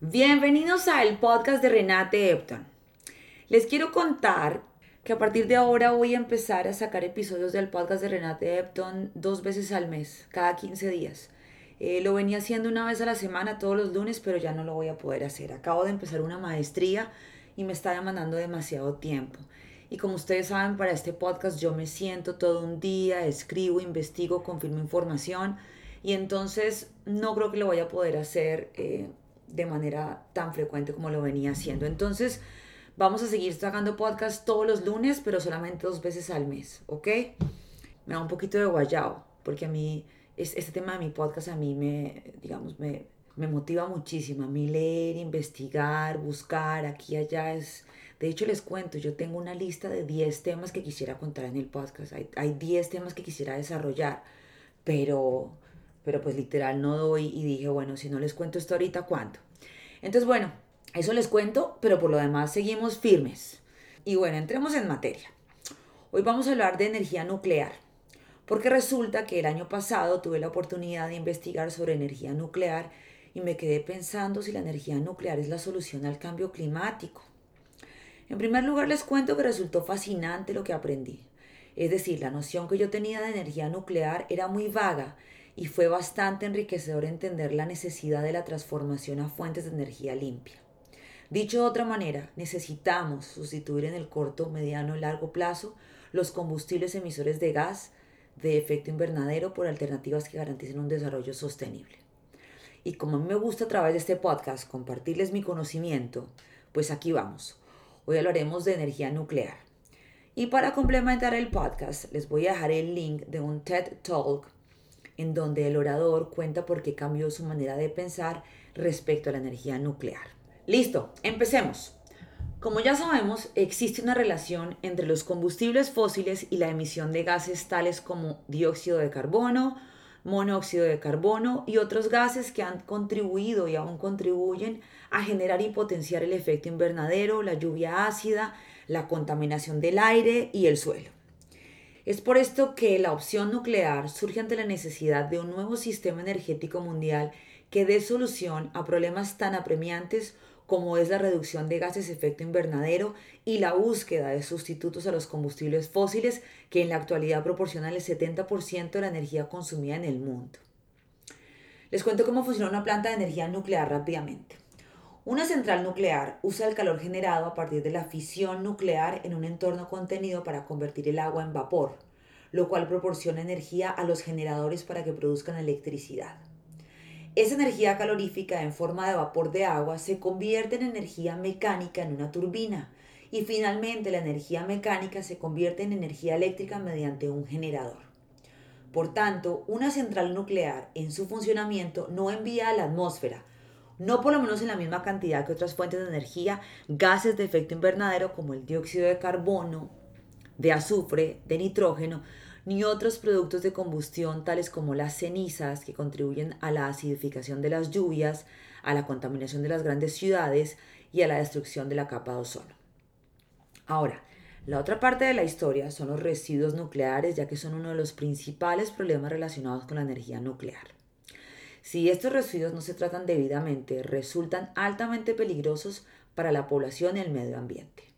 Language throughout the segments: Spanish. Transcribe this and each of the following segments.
Bienvenidos al podcast de Renate Epton. Les quiero contar que a partir de ahora voy a empezar a sacar episodios del podcast de Renate Epton dos veces al mes, cada 15 días. Eh, lo venía haciendo una vez a la semana, todos los lunes, pero ya no lo voy a poder hacer. Acabo de empezar una maestría y me está demandando demasiado tiempo. Y como ustedes saben, para este podcast yo me siento todo un día, escribo, investigo, confirmo información y entonces no creo que lo vaya a poder hacer eh, de manera tan frecuente como lo venía haciendo. Entonces, Vamos a seguir sacando podcast todos los lunes, pero solamente dos veces al mes, ¿ok? Me da un poquito de guayao, porque a mí, este tema de mi podcast a mí me, digamos, me, me motiva muchísimo. A mí leer, investigar, buscar, aquí y allá es... De hecho, les cuento, yo tengo una lista de 10 temas que quisiera contar en el podcast. Hay, hay 10 temas que quisiera desarrollar, pero, pero pues literal no doy y dije, bueno, si no les cuento esto ahorita, ¿cuándo? Entonces, bueno, eso les cuento, pero por lo demás seguimos firmes. Y bueno, entremos en materia. Hoy vamos a hablar de energía nuclear, porque resulta que el año pasado tuve la oportunidad de investigar sobre energía nuclear y me quedé pensando si la energía nuclear es la solución al cambio climático. En primer lugar les cuento que resultó fascinante lo que aprendí. Es decir, la noción que yo tenía de energía nuclear era muy vaga y fue bastante enriquecedor entender la necesidad de la transformación a fuentes de energía limpia. Dicho de otra manera, necesitamos sustituir en el corto, mediano y largo plazo los combustibles emisores de gas de efecto invernadero por alternativas que garanticen un desarrollo sostenible. Y como a mí me gusta a través de este podcast compartirles mi conocimiento, pues aquí vamos. Hoy hablaremos de energía nuclear. Y para complementar el podcast, les voy a dejar el link de un TED Talk en donde el orador cuenta por qué cambió su manera de pensar respecto a la energía nuclear. Listo, empecemos. Como ya sabemos, existe una relación entre los combustibles fósiles y la emisión de gases tales como dióxido de carbono, monóxido de carbono y otros gases que han contribuido y aún contribuyen a generar y potenciar el efecto invernadero, la lluvia ácida, la contaminación del aire y el suelo. Es por esto que la opción nuclear surge ante la necesidad de un nuevo sistema energético mundial que dé solución a problemas tan apremiantes como es la reducción de gases de efecto invernadero y la búsqueda de sustitutos a los combustibles fósiles que en la actualidad proporcionan el 70% de la energía consumida en el mundo. Les cuento cómo funciona una planta de energía nuclear rápidamente. Una central nuclear usa el calor generado a partir de la fisión nuclear en un entorno contenido para convertir el agua en vapor, lo cual proporciona energía a los generadores para que produzcan electricidad. Esa energía calorífica en forma de vapor de agua se convierte en energía mecánica en una turbina y finalmente la energía mecánica se convierte en energía eléctrica mediante un generador. Por tanto, una central nuclear en su funcionamiento no envía a la atmósfera, no por lo menos en la misma cantidad que otras fuentes de energía, gases de efecto invernadero como el dióxido de carbono, de azufre, de nitrógeno, ni otros productos de combustión tales como las cenizas que contribuyen a la acidificación de las lluvias, a la contaminación de las grandes ciudades y a la destrucción de la capa de ozono. Ahora, la otra parte de la historia son los residuos nucleares, ya que son uno de los principales problemas relacionados con la energía nuclear. Si estos residuos no se tratan debidamente, resultan altamente peligrosos para la población y el medio ambiente.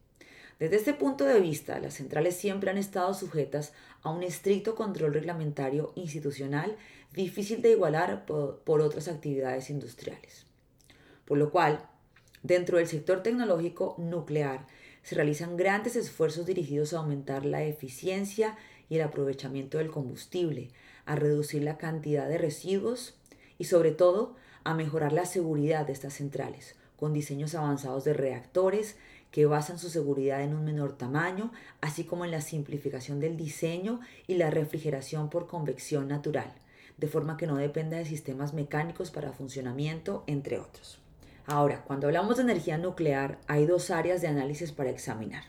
Desde este punto de vista, las centrales siempre han estado sujetas a un estricto control reglamentario institucional difícil de igualar por, otras actividades industriales. Por lo cual, dentro del sector tecnológico nuclear se realizan grandes esfuerzos dirigidos a aumentar la eficiencia y el aprovechamiento del combustible, a reducir la cantidad de residuos y sobre todo a mejorar la seguridad de estas centrales, con diseños avanzados de reactores que basan su seguridad en un menor tamaño, así como en la simplificación del diseño y la refrigeración por convección natural, de forma que no dependa de sistemas mecánicos para funcionamiento, entre otros. Ahora, cuando hablamos de energía nuclear, hay dos áreas de análisis para examinar.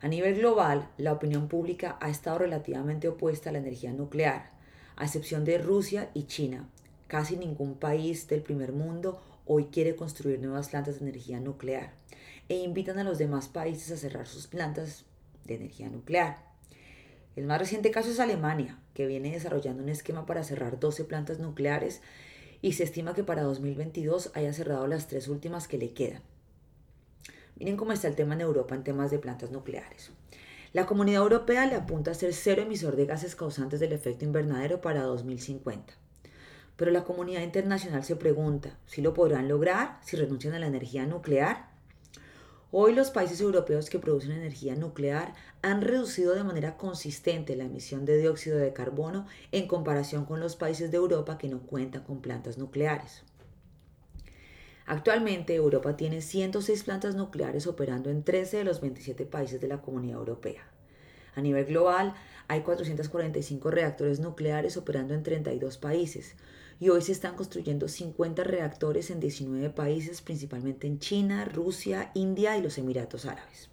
A nivel global, la opinión pública ha estado relativamente opuesta a la energía nuclear, a excepción de Rusia y China, casi ningún país del primer mundo hoy quiere construir nuevas plantas de energía nuclear e invitan a los demás países a cerrar sus plantas de energía nuclear. El más reciente caso es Alemania, que viene desarrollando un esquema para cerrar 12 plantas nucleares y se estima que para 2022 haya cerrado las tres últimas que le quedan. Miren cómo está el tema en Europa en temas de plantas nucleares. La comunidad europea le apunta a ser cero emisor de gases causantes del efecto invernadero para 2050. Pero la comunidad internacional se pregunta si lo podrán lograr si renuncian a la energía nuclear. Hoy los países europeos que producen energía nuclear han reducido de manera consistente la emisión de dióxido de carbono en comparación con los países de Europa que no cuentan con plantas nucleares. Actualmente Europa tiene 106 plantas nucleares operando en 13 de los 27 países de la Comunidad Europea. A nivel global hay 445 reactores nucleares operando en 32 países y hoy se están construyendo 50 reactores en 19 países, principalmente en China, Rusia, India y los Emiratos Árabes.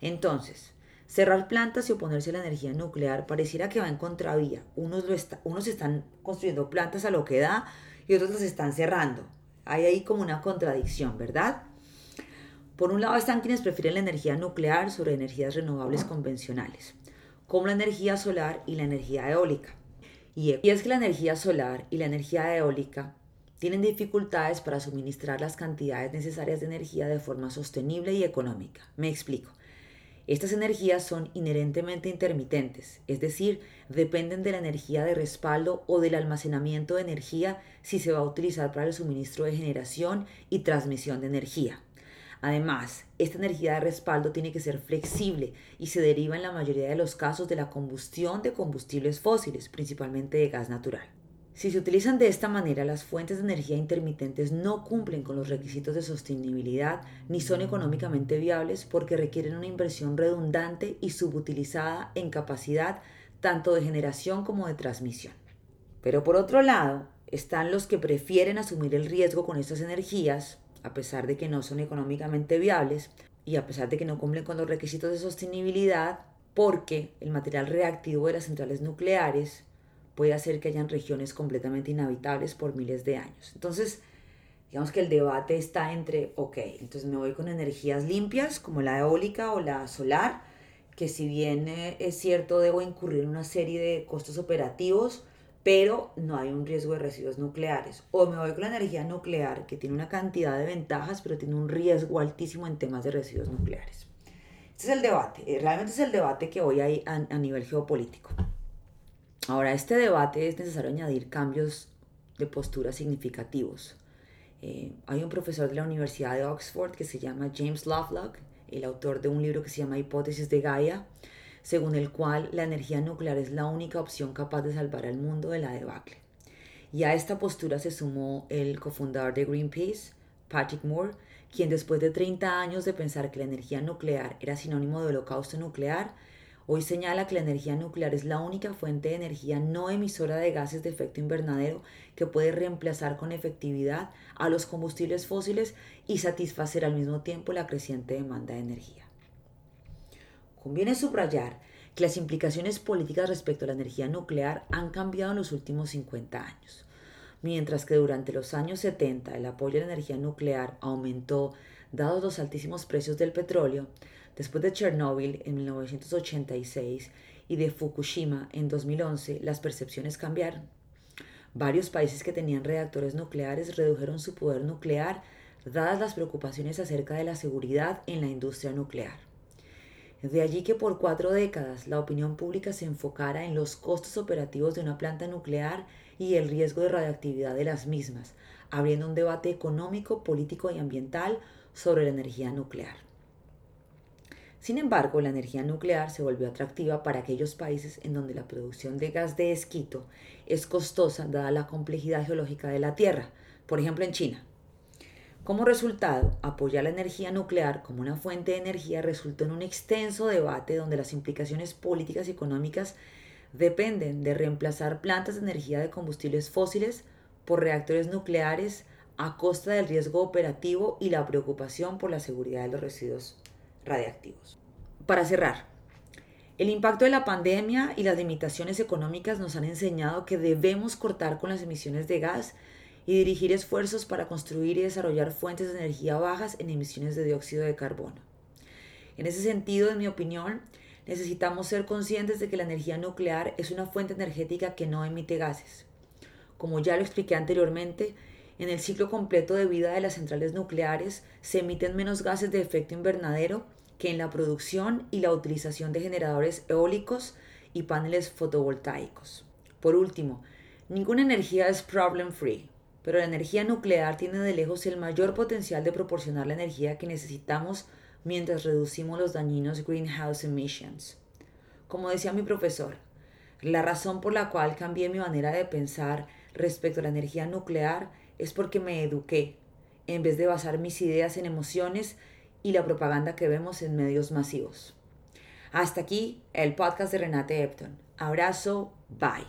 Entonces, cerrar plantas y oponerse a la energía nuclear pareciera que va en contravía. Unos, unos están construyendo plantas a lo que da y otros las están cerrando. Hay ahí como una contradicción, ¿verdad? Por un lado están quienes prefieren la energía nuclear sobre energías renovables convencionales, como la energía solar y la energía eólica. Y es que la energía solar y la energía eólica tienen dificultades para suministrar las cantidades necesarias de energía de forma sostenible y económica. Me explico. Estas energías son inherentemente intermitentes, es decir, dependen de la energía de respaldo o del almacenamiento de energía si se va a utilizar para el suministro de generación y transmisión de energía. Además, esta energía de respaldo tiene que ser flexible y se deriva en la mayoría de los casos de la combustión de combustibles fósiles, principalmente de gas natural. Si se utilizan de esta manera, las fuentes de energía intermitentes no cumplen con los requisitos de sostenibilidad ni son económicamente viables porque requieren una inversión redundante y subutilizada en capacidad tanto de generación como de transmisión. Pero por otro lado, están los que prefieren asumir el riesgo con estas energías, a pesar de que no son económicamente viables y a pesar de que no cumplen con los requisitos de sostenibilidad, porque el material reactivo de las centrales nucleares puede hacer que hayan regiones completamente inhabitables por miles de años. Entonces, digamos que el debate está entre, ok, entonces me voy con energías limpias como la eólica o la solar, que si bien eh, es cierto debo incurrir en una serie de costos operativos, pero no hay un riesgo de residuos nucleares. O me voy con la energía nuclear, que tiene una cantidad de ventajas, pero tiene un riesgo altísimo en temas de residuos nucleares. Este es el debate, eh, realmente es el debate que hoy hay a nivel geopolítico. Ahora, a este debate es necesario añadir cambios de postura significativos. Eh, hay un profesor de la Universidad de Oxford que se llama James Lovelock, el autor de un libro que se llama Hipótesis de Gaia, según el cual la energía nuclear es la única opción capaz de salvar al mundo de la debacle. Y a esta postura se sumó el cofundador de Greenpeace, Patrick Moore, quien después de 30 años de pensar que la energía nuclear era sinónimo de holocausto nuclear, Hoy señala que la energía nuclear es la única fuente de energía no emisora de gases de efecto invernadero que puede reemplazar con efectividad a los combustibles fósiles y satisfacer al mismo tiempo la creciente demanda de energía. Conviene subrayar que las implicaciones políticas respecto a la energía nuclear han cambiado en los últimos 50 años. Mientras que durante los años 70 el apoyo a la energía nuclear aumentó dados los altísimos precios del petróleo, Después de Chernóbil en 1986 y de Fukushima en 2011, las percepciones cambiaron. Varios países que tenían reactores nucleares redujeron su poder nuclear dadas las preocupaciones acerca de la seguridad en la industria nuclear. De allí que por cuatro décadas la opinión pública se enfocara en los costos operativos de una planta nuclear y el riesgo de radioactividad de las mismas, abriendo un debate económico, político y ambiental sobre la energía nuclear. Sin embargo, la energía nuclear se volvió atractiva para aquellos países en donde la producción de gas de esquito es costosa dada la complejidad geológica de la Tierra, por ejemplo en China. Como resultado, apoyar la energía nuclear como una fuente de energía resultó en un extenso debate donde las implicaciones políticas y económicas dependen de reemplazar plantas de energía de combustibles fósiles por reactores nucleares a costa del riesgo operativo y la preocupación por la seguridad de los residuos radiactivos. Para cerrar, El impacto de la pandemia y las limitaciones económicas nos han enseñado que debemos cortar con las emisiones de gas y dirigir esfuerzos para construir y desarrollar fuentes de energía bajas en emisiones de dióxido de carbono. En ese sentido, en mi opinión, necesitamos ser conscientes de que la energía nuclear es una fuente energética que no emite gases. Como ya lo expliqué anteriormente, en el ciclo completo de vida de las centrales nucleares se emiten menos gases de efecto invernadero que en la producción y la utilización de generadores eólicos y paneles fotovoltaicos. Por último, ninguna energía es problem free, pero la energía nuclear tiene de lejos el mayor potencial de proporcionar la energía que necesitamos mientras reducimos los dañinos greenhouse emissions. Como decía mi profesor, la razón por la cual cambié mi manera de pensar respecto a la energía nuclear es porque me eduqué, en vez de basar mis ideas en emociones y la propaganda que vemos en medios masivos. Hasta aquí el podcast de Renate Epton. Abrazo, bye.